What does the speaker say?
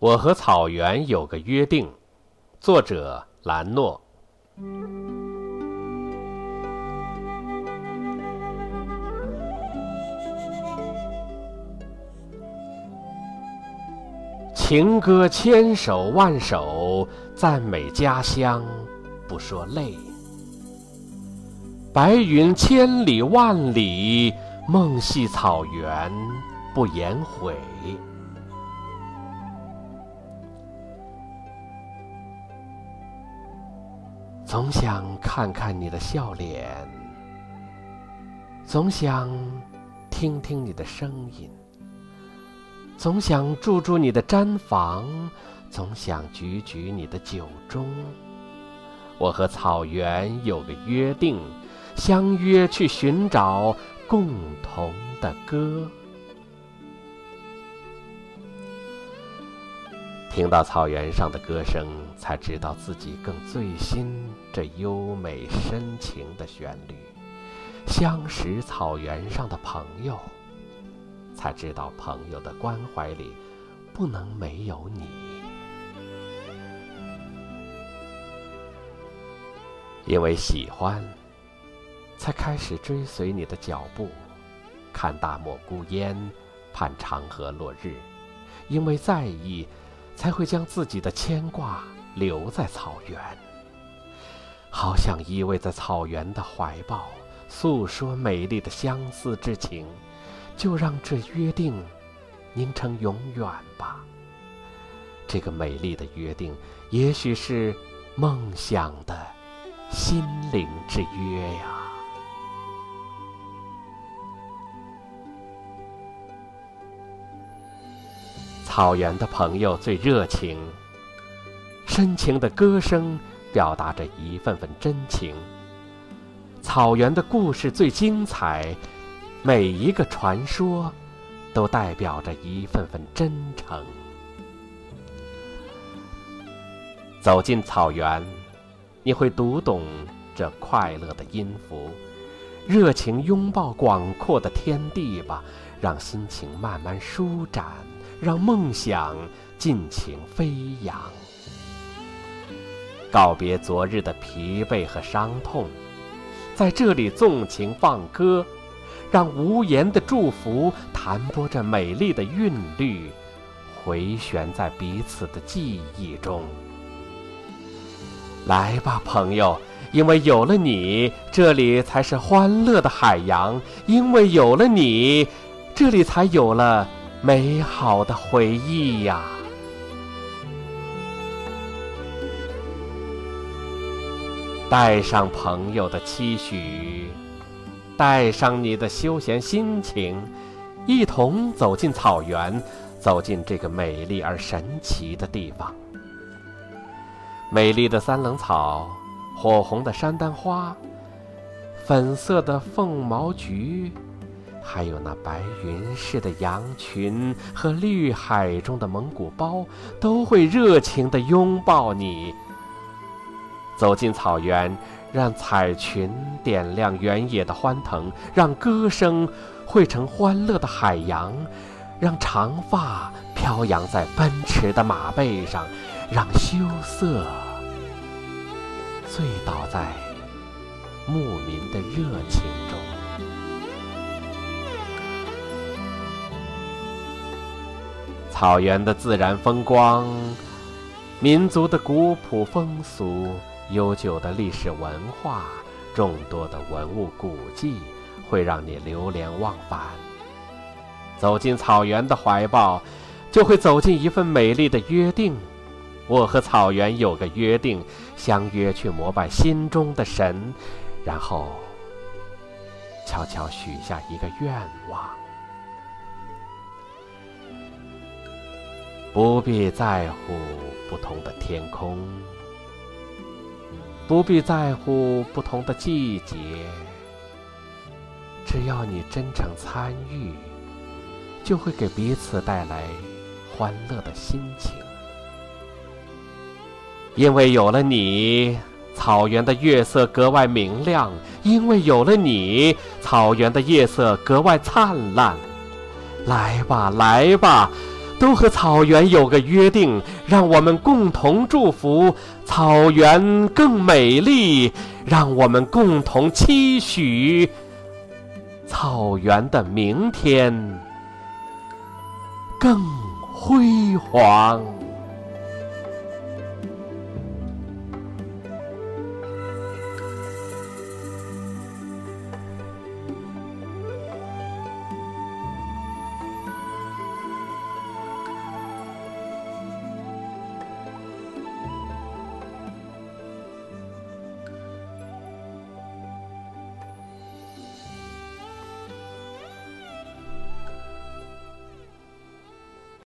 我和草原有个约定，作者兰诺。情歌千首万首，赞美家乡，不说累。白云千里万里，梦系草原，不言悔。总想看看你的笑脸，总想听听你的声音，总想住住你的毡房，总想举举你的酒盅。我和草原有个约定，相约去寻找共同的歌。听到草原上的歌声，才知道自己更醉心这优美深情的旋律；相识草原上的朋友，才知道朋友的关怀里不能没有你。因为喜欢，才开始追随你的脚步，看大漠孤烟，盼长河落日；因为在意。才会将自己的牵挂留在草原，好想依偎在草原的怀抱，诉说美丽的相思之情。就让这约定凝成永远吧。这个美丽的约定，也许是梦想的心灵之约呀。草原的朋友最热情，深情的歌声表达着一份份真情。草原的故事最精彩，每一个传说都代表着一份份真诚。走进草原，你会读懂这快乐的音符，热情拥抱广阔的天地吧，让心情慢慢舒展。让梦想尽情飞扬，告别昨日的疲惫和伤痛，在这里纵情放歌，让无言的祝福弹拨着美丽的韵律，回旋在彼此的记忆中。来吧，朋友，因为有了你，这里才是欢乐的海洋；因为有了你，这里才有了。美好的回忆呀，带上朋友的期许，带上你的休闲心情，一同走进草原，走进这个美丽而神奇的地方。美丽的三棱草，火红的山丹花，粉色的凤毛菊。还有那白云似的羊群和绿海中的蒙古包，都会热情地拥抱你。走进草原，让彩裙点亮原野的欢腾，让歌声汇成欢乐的海洋，让长发飘扬在奔驰的马背上，让羞涩醉倒在牧民的热情草原的自然风光，民族的古朴风俗，悠久的历史文化，众多的文物古迹，会让你流连忘返。走进草原的怀抱，就会走进一份美丽的约定。我和草原有个约定，相约去膜拜心中的神，然后悄悄许下一个愿望。不必在乎不同的天空，不必在乎不同的季节，只要你真诚参与，就会给彼此带来欢乐的心情。因为有了你，草原的月色格外明亮；因为有了你，草原的夜色格外灿烂。来吧，来吧。都和草原有个约定，让我们共同祝福草原更美丽，让我们共同期许草原的明天更辉煌。